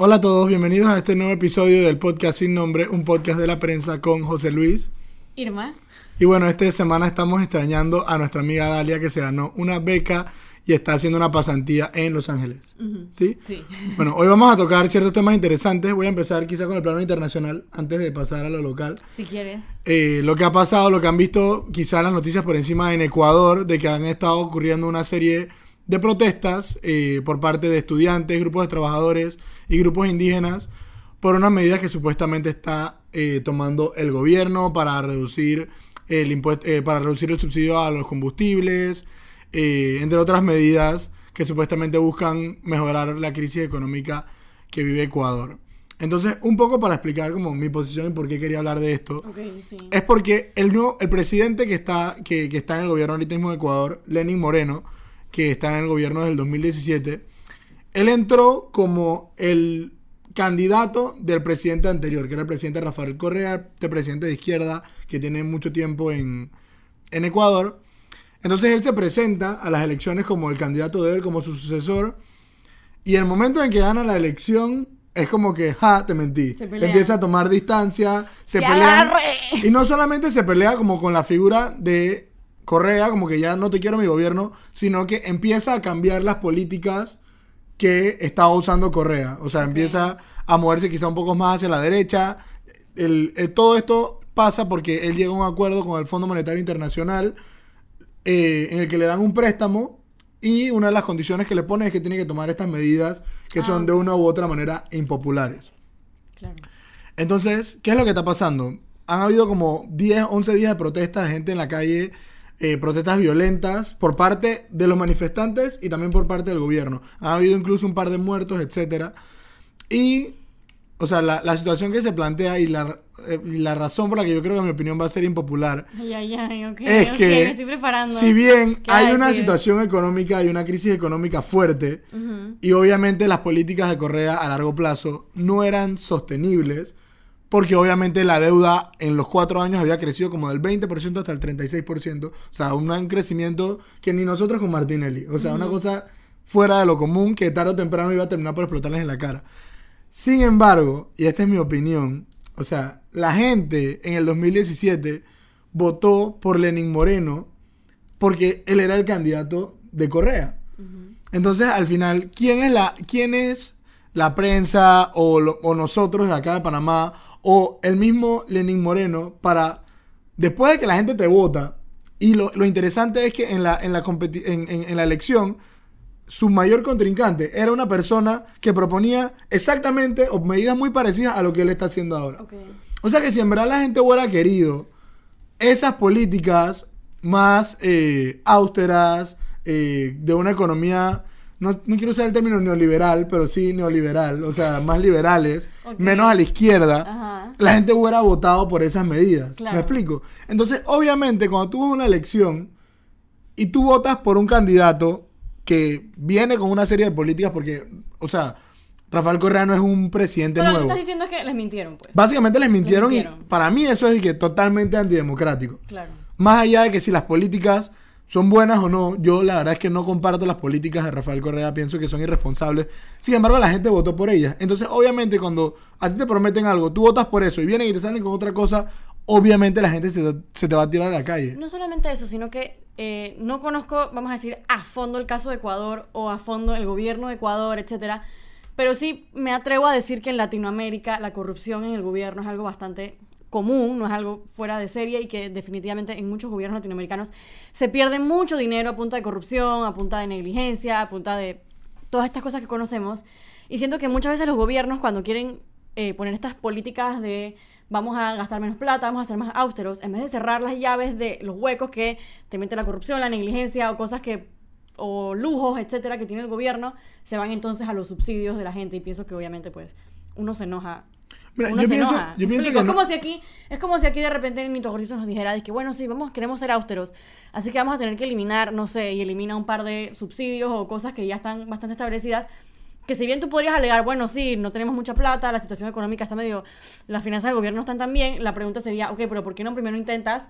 Hola a todos, bienvenidos a este nuevo episodio del podcast sin nombre, un podcast de la prensa con José Luis. Irma. Y bueno, esta semana estamos extrañando a nuestra amiga Dalia que se ganó una beca y está haciendo una pasantía en Los Ángeles. ¿Sí? Sí. Bueno, hoy vamos a tocar ciertos temas interesantes. Voy a empezar quizá con el plano internacional antes de pasar a lo local. Si quieres. Eh, lo que ha pasado, lo que han visto quizá las noticias por encima en Ecuador, de que han estado ocurriendo una serie de protestas eh, por parte de estudiantes, grupos de trabajadores y grupos indígenas por unas medidas que supuestamente está eh, tomando el gobierno para reducir el impuesto, eh, para reducir el subsidio a los combustibles, eh, entre otras medidas que supuestamente buscan mejorar la crisis económica que vive Ecuador. Entonces, un poco para explicar como mi posición y por qué quería hablar de esto, sí. es porque el, nuevo, el presidente que está, que, que está en el gobierno ahorita mismo de Ecuador, Lenin Moreno, que está en el gobierno desde el 2017, él entró como el candidato del presidente anterior, que era el presidente Rafael Correa, este presidente de izquierda que tiene mucho tiempo en, en Ecuador. Entonces él se presenta a las elecciones como el candidato de él, como su sucesor, y el momento en que gana la elección es como que, ja, te mentí. Se. Empieza a tomar distancia, se ¡Te pelean. agarré! Y no solamente se pelea como con la figura de Correa, como que ya no te quiero mi gobierno, sino que empieza a cambiar las políticas que estaba usando Correa. O sea, empieza a moverse quizá un poco más hacia la derecha. El- el- todo esto pasa porque él llega a un acuerdo con el Fondo Monetario Internacional eh, en el que le dan un préstamo y una de las condiciones que le pone es que tiene que tomar estas medidas que Ah. son de una u otra manera impopulares. Claro. Entonces, ¿qué es lo que está pasando? Han habido como 10, 11 días de protestas de gente en la calle, eh, protestas violentas por parte de los manifestantes y también por parte del gobierno. Ha habido incluso un par de muertos, etcétera. Y, o sea, la, la situación que se plantea y la, eh, la razón por la que yo creo que mi opinión va a ser impopular Ay, ay, ay, ok. es que, me estoy preparando. si bien ¿Qué vas hay una decir? situación económica y una crisis económica fuerte, y obviamente las políticas de Correa a largo plazo no eran sostenibles porque obviamente la deuda en los cuatro años había crecido como del 20% hasta el 36%. O sea, un gran crecimiento que ni nosotros con Martinelli. O sea, una cosa fuera de lo común que tarde o temprano iba a terminar por explotarles en la cara. Sin embargo, y esta es mi opinión, o sea, la gente en el 2017 votó por Lenin Moreno porque él era el candidato de Correa. Entonces, al final, ¿quién es la, quién es la prensa o, lo- o nosotros de acá de Panamá o el mismo Lenin Moreno para, después de que la gente te vota, y lo, lo interesante es que en la, en, la competi- en, en- en la elección, su mayor contrincante era una persona que proponía exactamente o medidas muy parecidas a lo que él está haciendo ahora. O sea que si en verdad la gente hubiera querido esas políticas más eh, austeras, eh, de una economía, no, no quiero usar el término neoliberal, pero sí neoliberal, o sea, más liberales, menos a la izquierda, Ajá. la gente hubiera votado por esas medidas. Claro. ¿Me explico? Entonces, obviamente, cuando tú vas a una elección y tú votas por un candidato que viene con una serie de políticas, porque, o sea, Rafael Correa no es un presidente Pero lo que nuevo. estás diciendo es que les mintieron, pues. Básicamente les mintieron, mintieron. y para mí eso es que totalmente antidemocrático. Claro. Más allá de que si las políticas son buenas o no, yo la verdad es que no comparto las políticas de Rafael Correa, pienso que son irresponsables. Sin embargo, la gente votó por ellas. Entonces, obviamente, cuando a ti te prometen algo, tú votas por eso y vienen y te salen con otra cosa, obviamente la gente se, te- va a tirar a la calle. No solamente eso, sino que eh, no conozco, vamos a decir, a fondo el caso de Ecuador o a fondo el gobierno de Ecuador, etcétera. Pero sí me atrevo a decir que en Latinoamérica la corrupción en el gobierno es algo bastante común, no es algo fuera de serie y que definitivamente en muchos gobiernos latinoamericanos se pierde mucho dinero a punta de corrupción, a punta de negligencia, a punta de todas estas cosas que conocemos. Y siento que muchas veces los gobiernos cuando quieren eh, poner estas políticas de vamos a gastar menos plata, vamos a ser más austeros, en vez de cerrar las llaves de los huecos que te mete la corrupción, la negligencia o cosas que o lujos, etcétera, que tiene el gobierno, se van entonces a los subsidios de la gente y pienso que obviamente pues uno se enoja. Mira, uno yo se pienso- enoja. yo ¿Me pienso que es no- como si aquí es como si aquí de repente Nito Cortizo nos dijera es que bueno, sí, vamos queremos ser austeros, así que vamos a tener que eliminar, no sé, y elimina un par de subsidios o cosas que ya están bastante establecidas. Que si bien tú podrías alegar, bueno, sí, no tenemos mucha plata, la situación económica está medio, las finanzas del gobierno no están tan bien, la pregunta sería, ok, pero ¿por qué no primero intentas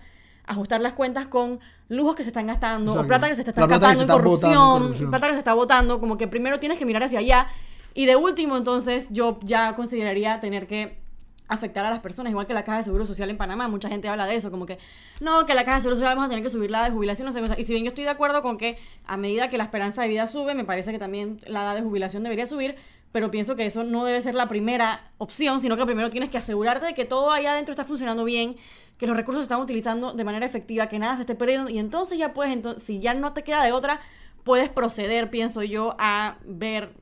ajustar las cuentas con lujos que se están gastando Exacto. o plata que se te está La plata que escapando se en corrupción, corrupción. plata que se está botando, como que primero tienes que mirar hacia allá Y de último, entonces, yo ya consideraría tener que afectar a las personas, igual que la Caja de Seguro Social en Panamá. Mucha gente habla de eso, como que no, que la Caja de Seguro Social vamos a tener que subir la de jubilación, no sé. Y si bien yo estoy de acuerdo con que a medida que la esperanza de vida sube, me parece que también la edad de jubilación debería subir, pero pienso que eso no debe ser la primera opción, sino que primero tienes que asegurarte de que todo allá adentro está funcionando bien, que los recursos se están utilizando de manera efectiva, que nada se esté perdiendo, y entonces ya puedes, entonces, si ya no te queda de otra, puedes proceder, pienso yo, a ver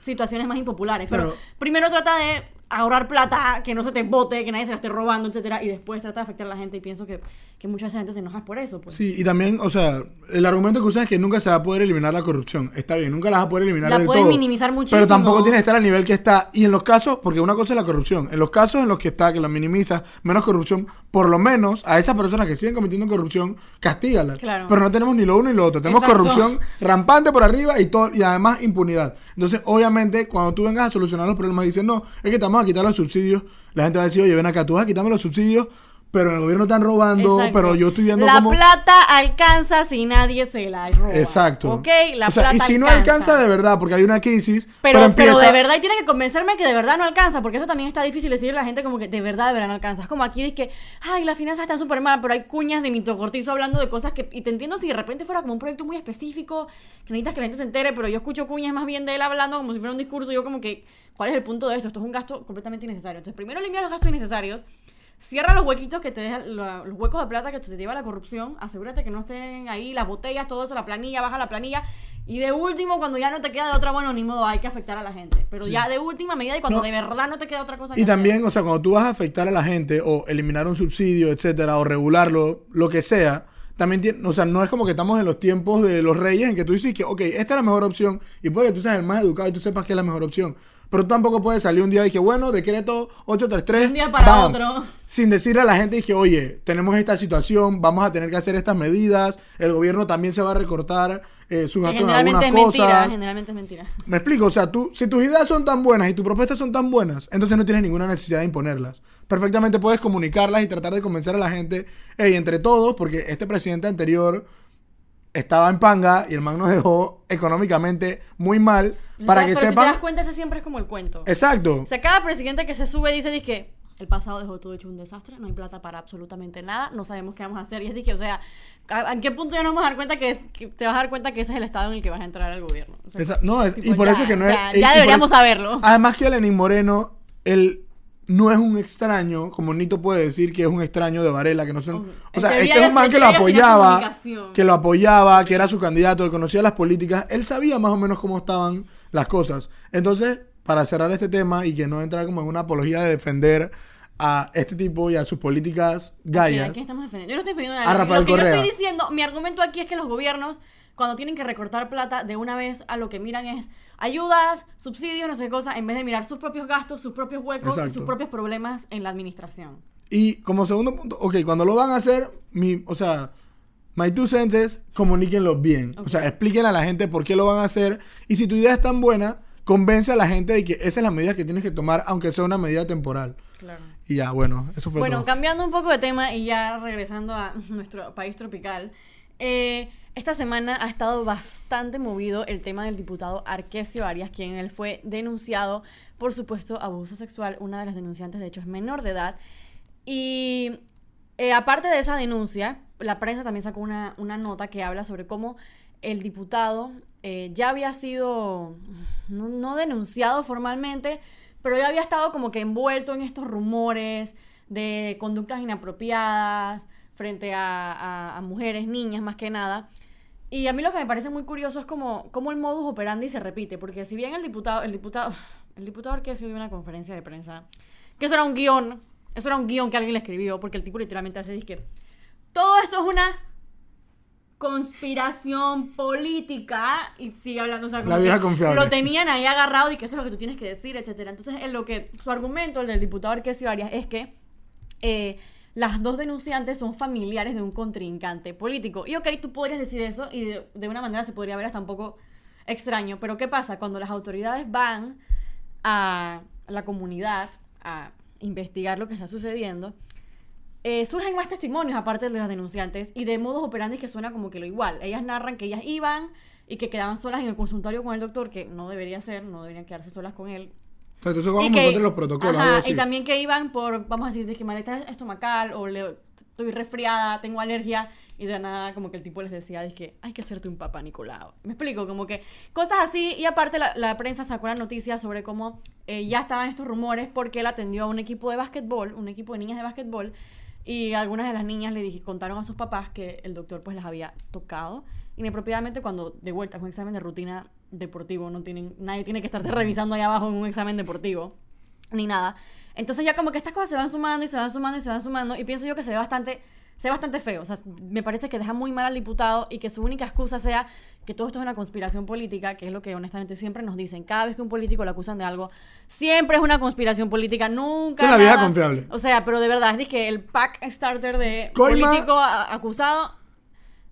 situaciones más impopulares. Pero Claro. primero trata de ahorrar plata, que no se te bote, que nadie se la esté robando, etcétera, y después trata de afectar a la gente y pienso que, que mucha gente se enoja por eso, pues. Sí, y también, o sea, el argumento que usan es que nunca se va a poder eliminar la corrupción. Está bien, nunca la vas a poder eliminar La del pueden todo. minimizar muchísimo. Pero tampoco tiene que estar al nivel que está. Y en los casos, porque una cosa es la corrupción. En los casos en los que está, que la minimiza, menos corrupción, por lo menos a esas personas que siguen cometiendo corrupción, castígalas. Claro. Pero no tenemos ni lo uno ni lo otro. Tenemos Exacto. corrupción rampante por arriba y todo y además impunidad. Entonces, obviamente, cuando tú vengas a solucionar los problemas y dices, no, es que te vamos a quitar los subsidios, la gente va a decir, oye, ven acá, tú vas a quitarme los subsidios, pero en el gobierno están robando, Exacto. pero yo estoy viendo La cómo... plata alcanza si nadie se la roba. Exacto. Ok, la o sea, plata y si no alcanza de verdad, porque hay una crisis, Pero, pero, de verdad, y tienes que convencerme que de verdad no alcanza, porque eso también está difícil decirle a la gente como que de verdad, de verdad no alcanza. Es como aquí dice que, ay, las finanzas están súper mal, pero hay cuñas de mitocortizo hablando de cosas que, y te entiendo si de repente fuera como un proyecto muy específico, que necesitas que la gente se entere, pero yo escucho cuñas más bien de él hablando como si fuera un discurso, yo como que, ¿cuál es el punto de esto? Esto es un gasto completamente innecesario. Entonces, primero elimina los gastos innecesarios, Cierra los huequitos que te dejan, lo- los huecos de plata que te lleva la corrupción. Asegúrate que no estén ahí las botellas, todo eso, la planilla, baja la planilla. Y de último, cuando ya no te queda de otra, bueno, ni modo, hay que afectar a la gente. Pero ya de última medida y cuando No. de verdad no te queda otra cosa que Y hacer. también, o sea, cuando tú vas a afectar a la gente o eliminar un subsidio, etcétera, o regularlo, lo que sea, también tiene, o sea, no es como que estamos en los tiempos de los reyes en que tú dices que, ok, esta es la mejor opción y puede que tú seas el más educado y tú sepas que es la mejor opción. Pero tú tampoco puedes salir un día y que, bueno, decreto 833. De un día para bam, otro. Sin decirle a la gente que, oye, tenemos esta situación, vamos a tener que hacer estas medidas, el gobierno también se va a recortar eh, sus gastos en algunas generalmente es mentira, cosas. generalmente es mentira. Me explico, o sea, tú, si tus ideas son tan buenas y tus propuestas son tan buenas, entonces no tienes ninguna necesidad de imponerlas. Perfectamente puedes comunicarlas y tratar de convencer a la gente, hey, entre todos, porque este presidente anterior estaba en panga y el man nos dejó económicamente muy mal, para que Pero si te sepan... das cuenta, ese siempre es como el cuento. Exacto. O sea, cada presidente que se sube dice, dice que el pasado dejó todo hecho un desastre, no hay plata para absolutamente nada, no sabemos qué vamos a hacer. Y es de que, o sea, ¿a, a qué punto ya nos vamos a dar cuenta que, es- que te vas a dar cuenta que ese es el estado en el que vas a entrar al gobierno? O sea, Esa- no, es- tipo, y por ya, eso es que no o es... sea, ya deberíamos eso- saberlo. Además que Lenín Moreno, él no es un extraño, como Nito puede decir que es un extraño de Varela, que no son... O sea, este es un man que lo apoyaba, que lo apoyaba, que era su candidato, que conocía las políticas, él sabía más o menos cómo estaban las cosas. Entonces, para cerrar este tema y que no entrar como en una apología de defender a este tipo y a sus políticas ¿A gallas. quién estamos defendiendo? Yo no estoy defendiendo a A. Rafael Lo que yo Correa. estoy diciendo, mi argumento aquí es que los gobiernos, cuando tienen que recortar plata, de una vez a lo que miran es ayudas, subsidios, no sé qué cosa, en vez de mirar sus propios gastos, sus propios huecos y sus propios problemas en la administración. Y como segundo punto, ok, cuando lo van a hacer, mi, o sea, my two cents es comuníquenlo bien. O sea, expliquen a la gente por qué lo van a hacer. Y si tu idea es tan buena, convence a la gente de que esa es la medida que tienes que tomar, aunque sea una medida temporal. Claro. Y ya, bueno, eso fue Bueno, todo. cambiando un poco de tema y ya regresando a nuestro país tropical, eh, esta semana ha estado bastante movido el tema del diputado Arquesio Arias, quien él fue denunciado por supuesto abuso sexual. Una de las denunciantes, de hecho, es menor de edad. Y eh, aparte de esa denuncia, la prensa también sacó una, una nota que habla sobre cómo el diputado eh, ya había sido, no, denunciado formalmente, pero ya había estado como que envuelto en estos rumores de conductas inapropiadas frente a, mujeres, niñas más que nada. Y a mí lo que me parece muy curioso es como, cómo el modus operandi se repite, porque si bien el diputado, el diputado, el diputado Arquesio dio una conferencia de prensa, que eso era un guion, eso era un guion que alguien le escribió, porque el tipo literalmente hace, dice que todo esto es una conspiración política y sigue hablando, o sea, como La vieja confiable. lo tenían ahí agarrado y que eso es lo que tú tienes que decir, etcétera. Entonces, en lo que su argumento, el del diputado Arquesio Arias, es que eh, las dos denunciantes son familiares de un contrincante político. Y ok, tú podrías decir eso y de, de una manera se podría ver hasta un poco extraño, pero ¿qué pasa? Cuando las autoridades van a la comunidad a investigar lo que está sucediendo, eh, surgen más testimonios aparte de las denunciantes y de modos operandi que suena como que lo igual. Ellas narran que ellas iban y que quedaban solas en el consultorio con el doctor, que no debería ser, no deberían quedarse solas con él. O sea, entonces vamos Y en que- los protocolos. ajá, así. y también que iban por, vamos a decir, de que maleta estomacal o le- estoy resfriada, tengo alergia. Y de nada, como que el tipo les decía, es que hay que hacerte un papá Nicolau. Me explico, como que cosas así. Y aparte, la, la prensa sacó la noticia sobre cómo eh, ya estaban estos rumores porque él atendió a un equipo de básquetbol, un equipo de niñas de básquetbol. Y algunas de las niñas le dije, contaron a sus papás que el doctor pues las había tocado inapropiadamente cuando de vuelta es un examen de rutina deportivo, no tienen, nadie tiene que estarte revisando ahí abajo en un examen deportivo ni nada. Entonces ya como que estas cosas se van sumando y se van sumando y se van sumando y pienso yo que se ve bastante se ve bastante feo, o sea, me parece que deja muy mal al diputado y que su única excusa sea que todo esto es una conspiración política, que es lo que honestamente siempre nos dicen. Cada vez que un político lo acusan de algo, siempre es una conspiración política, nunca es la vieja confiable. O sea, pero de verdad, es que el pack starter de Coima- político acusado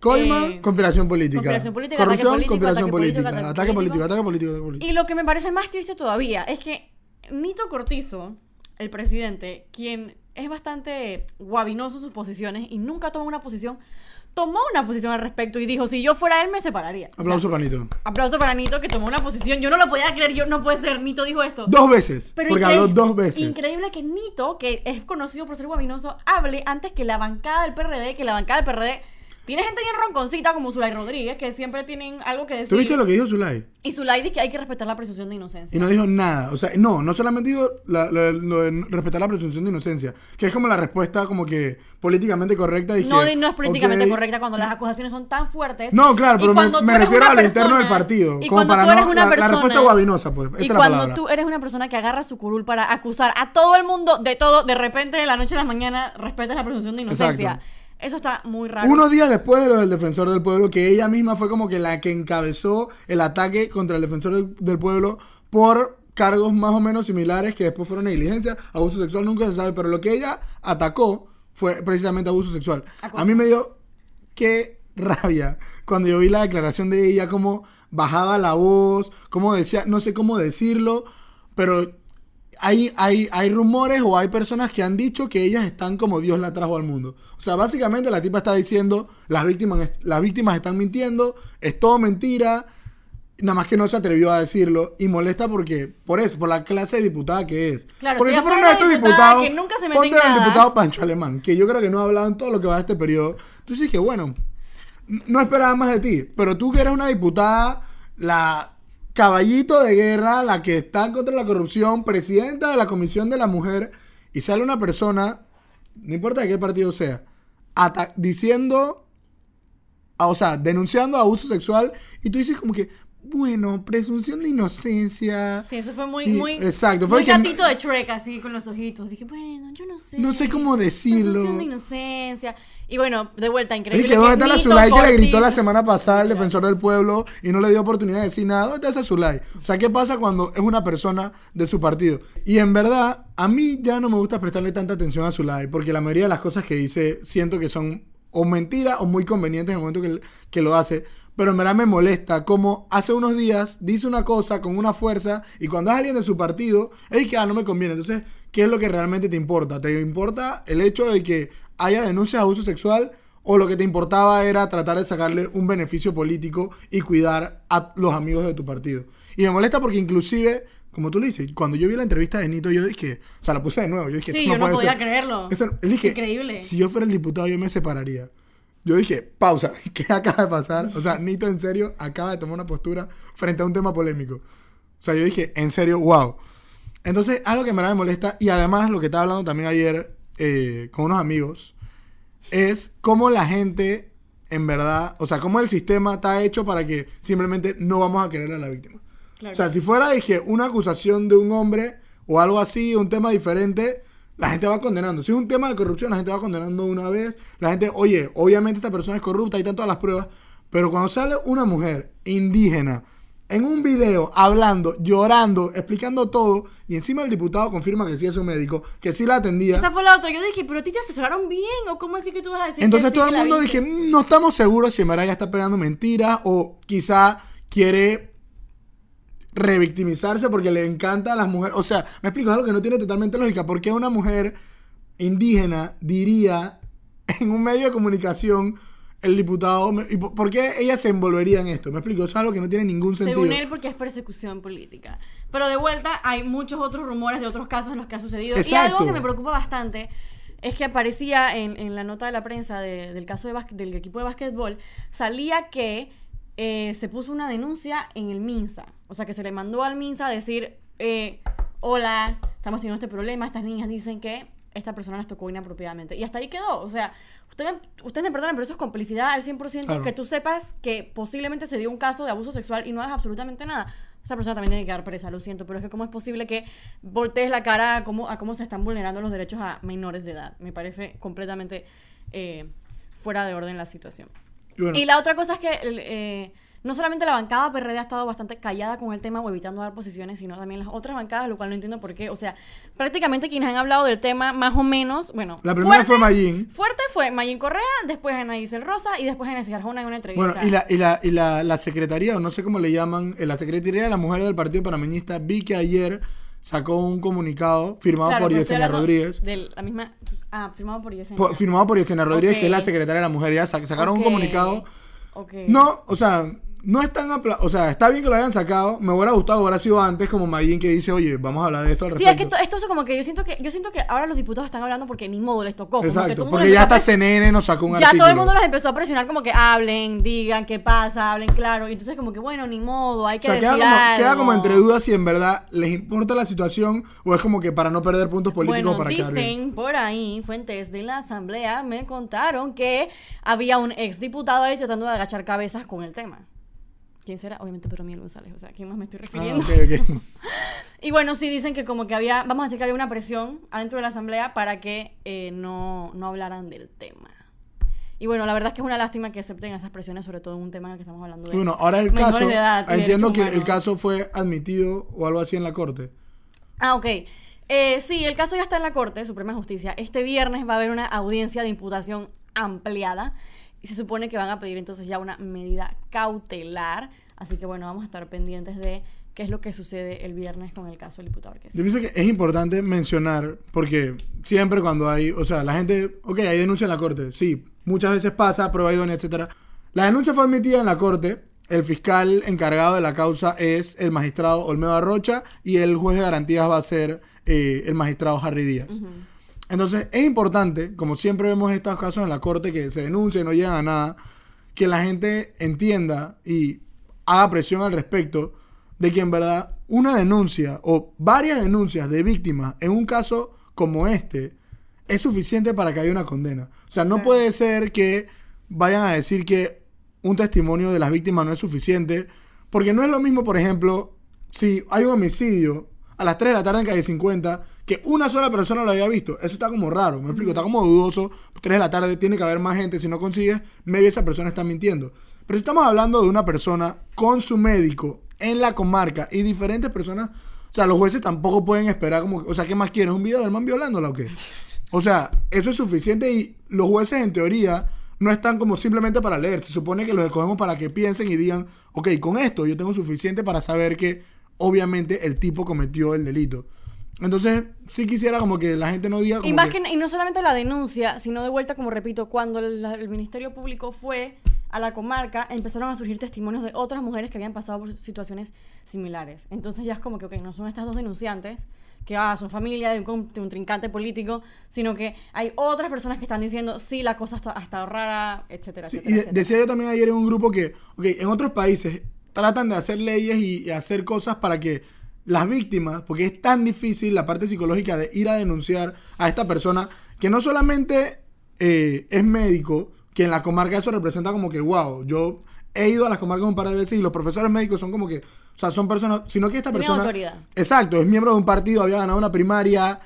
Coima, eh, conspiración política. conspiración política, ataque Corrupción, político, conspiración político, política. ataque Ataque político, político. ataque político, ataque político. Y lo que me parece más triste todavía es que Nito Cortizo, el presidente, quien es bastante guabinoso sus posiciones y nunca toma una posición, tomó una posición al respecto y dijo, si yo fuera él me separaría. O sea, Aplauso, panito. aplauso para Nito que tomó una posición. Yo no lo podía creer, yo no puede ser, Nito dijo esto. Dos veces. Pero porque habló dos veces. Increíble que Nito, que es conocido por ser guabinoso, hable antes que la bancada del PRD, que la bancada del PRD tiene gente bien ronconcita como Zulay Rodríguez, que siempre tienen algo que decir. ¿Tú viste lo que dijo Zulay? Y Zulay dice que hay que respetar la presunción de inocencia. Y no dijo nada. O sea, no, no solamente dijo la- la- lo de respetar la presunción de inocencia, que es como la respuesta como que políticamente correcta. Y No, que, no es políticamente correcta cuando las acusaciones son tan fuertes. No, claro, pero me, me refiero una a lo interno del partido. Y como cuando para tú eres no, una la, persona. la respuesta guabinosa, pues. Esa y es la cuando tú eres una persona que agarra su curul para acusar a todo el mundo de todo, de repente de la noche a la mañana respetas la presunción de inocencia. Exacto. Eso está muy raro. Unos días después de lo del defensor del pueblo, que ella misma fue como que la que encabezó el ataque contra el defensor del, pueblo por cargos más o menos similares que después fueron negligencia, abuso sexual, nunca se sabe, pero lo que ella atacó fue precisamente abuso sexual. A mí me dio qué rabia cuando yo vi la declaración de ella, cómo bajaba la voz, cómo decía, no sé cómo decirlo, pero hay, hay, hay rumores o hay personas que han dicho que ellas están como Dios la trajo al mundo. O sea, básicamente la tipa está diciendo, las víctimas, las víctimas están mintiendo, es todo mentira, nada más que no se atrevió a decirlo y molesta porque, por eso, por la clase de diputada que es. Claro, porque si fuera estos diputados, que nunca se ponte al diputado Pancho Alemán, que yo creo que no ha hablado en todo lo que va de este periodo. Entonces dije, bueno, n- no esperaba más de ti, pero tú que eres una diputada, la caballito de guerra, la que está contra la corrupción, presidenta de la Comisión de la Mujer, y sale una persona, no importa de qué partido sea, diciendo, o sea, denunciando abuso sexual, y tú dices como que, bueno, presunción de inocencia. Sí, eso fue muy, Y- muy. exacto, fue muy que gatito de Shrek, así con los ojitos. Dije, bueno, yo no sé. No sé cómo decirlo. Presunción de inocencia. Y bueno, de vuelta, increíble. Dije, ¿dónde está la Zulay que le gritó la semana pasada al defensor del pueblo y no le dio oportunidad de decir nada? ¿Dónde está esa Zulay? O sea, ¿qué pasa cuando es una persona de su partido? Y en verdad, a mí ya no me gusta prestarle tanta atención a Zulay porque la mayoría de las cosas que dice siento que son o mentiras o muy convenientes en el momento que, que lo hace. Pero en verdad me molesta como hace unos días dice una cosa con una fuerza y cuando es alguien de su partido, es que ah, no me conviene. Entonces, ¿qué es lo que realmente te importa? ¿Te importa el hecho de que haya denuncias de abuso sexual o lo que te importaba era tratar de sacarle un beneficio político y cuidar a los amigos de tu partido? Y me molesta porque inclusive, como tú le dices, cuando yo vi la entrevista de Nito, yo dije, o sea, la puse de nuevo, yo dije, Sí, "Esto yo no podía ser". creerlo. Esto- yo dije, Increíble. Si yo fuera el diputado, yo me separaría. Yo dije, pausa, ¿qué acaba de pasar? O sea, Nito en serio acaba de tomar una postura frente a un tema polémico. O sea, yo dije, en serio, wow. Entonces, algo que me molesta, y además lo que estaba hablando también ayer eh, con unos amigos, es cómo la gente, en verdad, o sea, cómo el sistema está hecho para que simplemente no vamos a querer a la víctima. Claro. O sea, si fuera, dije, una acusación de un hombre o algo así, un tema diferente, la gente va condenando. Si es un tema de corrupción, la gente va condenando una vez. La gente, oye, obviamente esta persona es corrupta, están todas las pruebas. Pero cuando sale una mujer indígena en un video hablando, llorando, explicando todo, y encima el diputado confirma que sí es un médico, que sí la atendía. Esa fue la otra. Yo dije, pero a ti te asesoraron bien. ¿O cómo así que tú vas a decir Entonces que todo el mundo dije, "Mm, no estamos seguros si en verdad está pegando mentiras o quizá quiere revictimizarse porque le encanta a las mujeres. O sea, me explico, es algo que no tiene totalmente lógica. ¿Por qué una mujer indígena diría en un medio de comunicación el diputado... me- ¿Y por qué ella se envolvería en esto? Me explico, eso es algo que no tiene ningún sentido. Según él, porque es persecución política. Pero de vuelta, hay muchos otros rumores de otros casos en los que ha sucedido. Y algo que me preocupa bastante es que aparecía en, en la nota de la prensa de- del caso de del equipo de básquetbol, salía que eh, se puso una denuncia en el MINSA. O sea, que se le mandó al MINSA a decir, eh, hola, estamos teniendo este problema, estas niñas dicen que esta persona las tocó inapropiadamente. Y hasta ahí quedó. O sea, ustedes, ustedes me perdonan, pero eso es complicidad al 100% Claro. que tú sepas que posiblemente se dio un caso de abuso sexual y no hagas absolutamente nada. Esa persona también tiene que quedar presa, lo siento, pero es que cómo es posible que voltees la cara a cómo, a cómo se están vulnerando los derechos a menores de edad. Me parece completamente eh, fuera de orden la situación. Y bueno, Y la otra cosa es que eh, no solamente la bancada PRD ha estado bastante callada con el tema o evitando dar posiciones, sino también las otras bancadas, lo cual no entiendo por qué. O sea, prácticamente quienes han hablado del tema más o menos, bueno, la primera fuerte, fue Mayín. fuerte fue Mayin Correa, después Ana Isel Rosa y después Ana Arjona en una entrevista. Bueno, y la, y la, y la, la secretaría, o no sé cómo le llaman, eh, la secretaría de la mujer del Partido Panameñista, vi que ayer sacó un comunicado firmado Claro, por Yesenia Rodríguez. De la misma. Ah, firmado por Yesenia. por- firmado por Yesenia Rodríguez, que es la secretaria de la mujer. Ya sac- sacaron un comunicado. ok. No, o sea, no es tan... apla- O sea, está bien que lo hayan sacado. Me hubiera gustado, hubiera sido antes como Mayín que dice, oye, vamos a hablar de esto al Sí, respecto. es que esto, esto es como que yo siento que yo siento que ahora los diputados están hablando porque ni modo les tocó. como todo Exacto, porque ya hasta CNN nos sacó un Ya artículo. todo el mundo los empezó a presionar como que hablen, digan qué pasa, hablen claro. Y entonces como que bueno, ni modo, hay O que sea, queda decir como, algo. queda como entre dudas si en verdad les importa la situación o es como que para no perder puntos políticos Bueno, para bien. dicen por ahí, fuentes de la asamblea me contaron que había un exdiputado ahí tratando de agachar cabezas con el tema. ¿Quién será? Obviamente Pedro Miguel González, o sea, ¿a quién más me estoy Ah, refiriendo? ok, ok. Y bueno, sí dicen que como que había, vamos a decir que había una presión adentro de la asamblea para que eh, no, no hablaran del tema. Y bueno, la verdad es que es una lástima que acepten esas presiones, sobre todo en un tema en el que estamos hablando de Bueno, ahora el caso, de edad entiendo que el caso fue admitido o algo así en la corte. Ah, ok. Eh, sí, el caso ya está en la Corte Suprema de Justicia. Este viernes va a haber una audiencia de imputación ampliada y se supone que van a pedir entonces ya una medida cautelar. Así que bueno, vamos a estar pendientes de qué es lo que sucede el viernes con el caso del diputado Arquez. Yo pienso que es importante mencionar, porque siempre cuando hay, o sea, la gente, ok, hay denuncia en la corte, sí, muchas veces pasa, prueba idónea, etcétera. La denuncia fue admitida en la corte, el fiscal encargado de la causa es el magistrado Olmedo Arrocha y el juez de garantías va a ser eh, el magistrado Harry Díaz. Entonces, es importante, como siempre vemos estos casos en la corte que se denuncian y no llegan a nada, que la gente entienda y haga presión al respecto de que en verdad una denuncia o varias denuncias de víctimas en un caso como este es suficiente para que haya una condena. O sea, no Claro. puede ser que vayan a decir que un testimonio de las víctimas no es suficiente, porque no es lo mismo, por ejemplo, si hay un homicidio a las 3 de la tarde en calle 50, que una sola persona lo haya visto. Eso está como raro, me explico, está como dudoso. 3 de la tarde tiene que haber más gente, si no consigues, maybe esa persona está mintiendo. Pero si estamos hablando de una persona con su médico en la comarca y diferentes personas, o sea, los jueces tampoco pueden esperar como, o sea, ¿qué más quieren? ¿Un video del man violándola o qué? O sea, eso es suficiente y los jueces en teoría no están como simplemente para leer. Se supone que los escogemos para que piensen y digan, ok, con esto yo tengo suficiente para saber que obviamente el tipo cometió el delito. Entonces, sí quisiera como que la gente no diga como Y, más que- que, y no solamente la denuncia, sino de vuelta, como repito, cuando el, el Ministerio Público fue a la comarca, empezaron a surgir testimonios de otras mujeres que habían pasado por situaciones similares. Entonces ya es como que, ok, no son estas dos denunciantes, que ah, son familia de un, con- de un trincante político, sino que hay otras personas que están diciendo, sí, la cosa está, ha estado rara, etcétera, Sí, etcétera. y de- etcétera. decía yo también ayer en un grupo que, ok, en otros países tratan de hacer leyes y, y hacer cosas para que las víctimas, porque es tan difícil la parte psicológica de ir a denunciar a esta persona, que no solamente eh, es médico, que en la comarca eso representa como que, wow, yo he ido a las comarcas un par de veces y los profesores médicos son como que, o sea, son personas, sino que esta persona... autoridad. Exacto, es miembro de un partido, había ganado una primaria,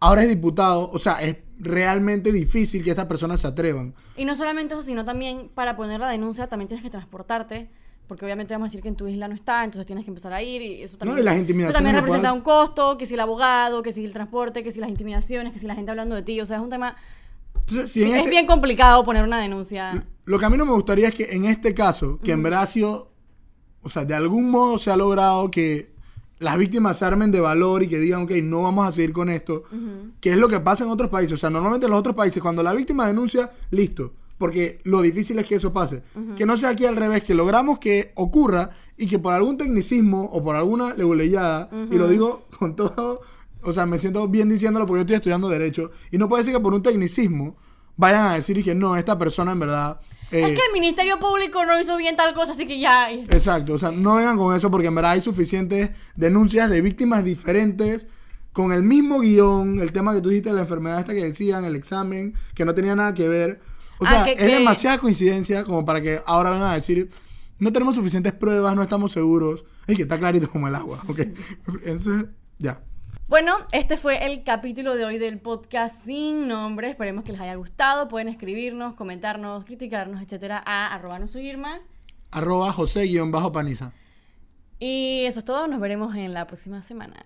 ahora es diputado, o sea, es realmente difícil que estas personas se atrevan. Y no solamente eso, sino también para poner la denuncia también tienes que transportarte, porque obviamente vamos a decir que en tu isla no está, entonces tienes que empezar a ir y eso también, y las eso intimidaciones también que representa un costo, que si el abogado, que si el transporte, que si las intimidaciones, que si la gente hablando de ti, o sea, es un tema, Entonces, si es este- bien complicado poner una denuncia. Lo que a mí no me gustaría es que en este caso, que en verdad ha sido, o sea, de algún modo se ha logrado que las víctimas se armen de valor y que digan, ok, no vamos a seguir con esto, que es lo que pasa en otros países. O sea, normalmente en los otros países, cuando la víctima denuncia, listo. Porque lo difícil es que eso pase. Que no sea aquí al revés, que logramos que ocurra y que por algún tecnicismo o por alguna leguleyada, y lo digo con todo, o sea, me siento bien diciéndolo porque yo estoy estudiando Derecho, y no puede ser que por un tecnicismo vayan a decir y que no, esta persona en verdad... eh, Es que el Ministerio Público no hizo bien tal cosa, así que ya. Exacto, o sea, no vengan con eso porque en verdad hay suficientes denuncias de víctimas diferentes con el mismo guion, el tema que tú dijiste la enfermedad esta que decían, el examen, que no tenía nada que ver. O Ah, sea, que- es que- demasiada coincidencia como para que ahora vengan a decir, no tenemos suficientes pruebas, no estamos seguros. Y que está clarito como el agua, ¿ok? Eso es, ya. Bueno, este fue el capítulo de hoy del podcast sin nombre. Esperemos que les haya gustado. Pueden escribirnos, comentarnos, criticarnos, etcétera, a arroba no Irma. Arroba José-Paniza. Y eso es todo. Nos veremos en la próxima semana.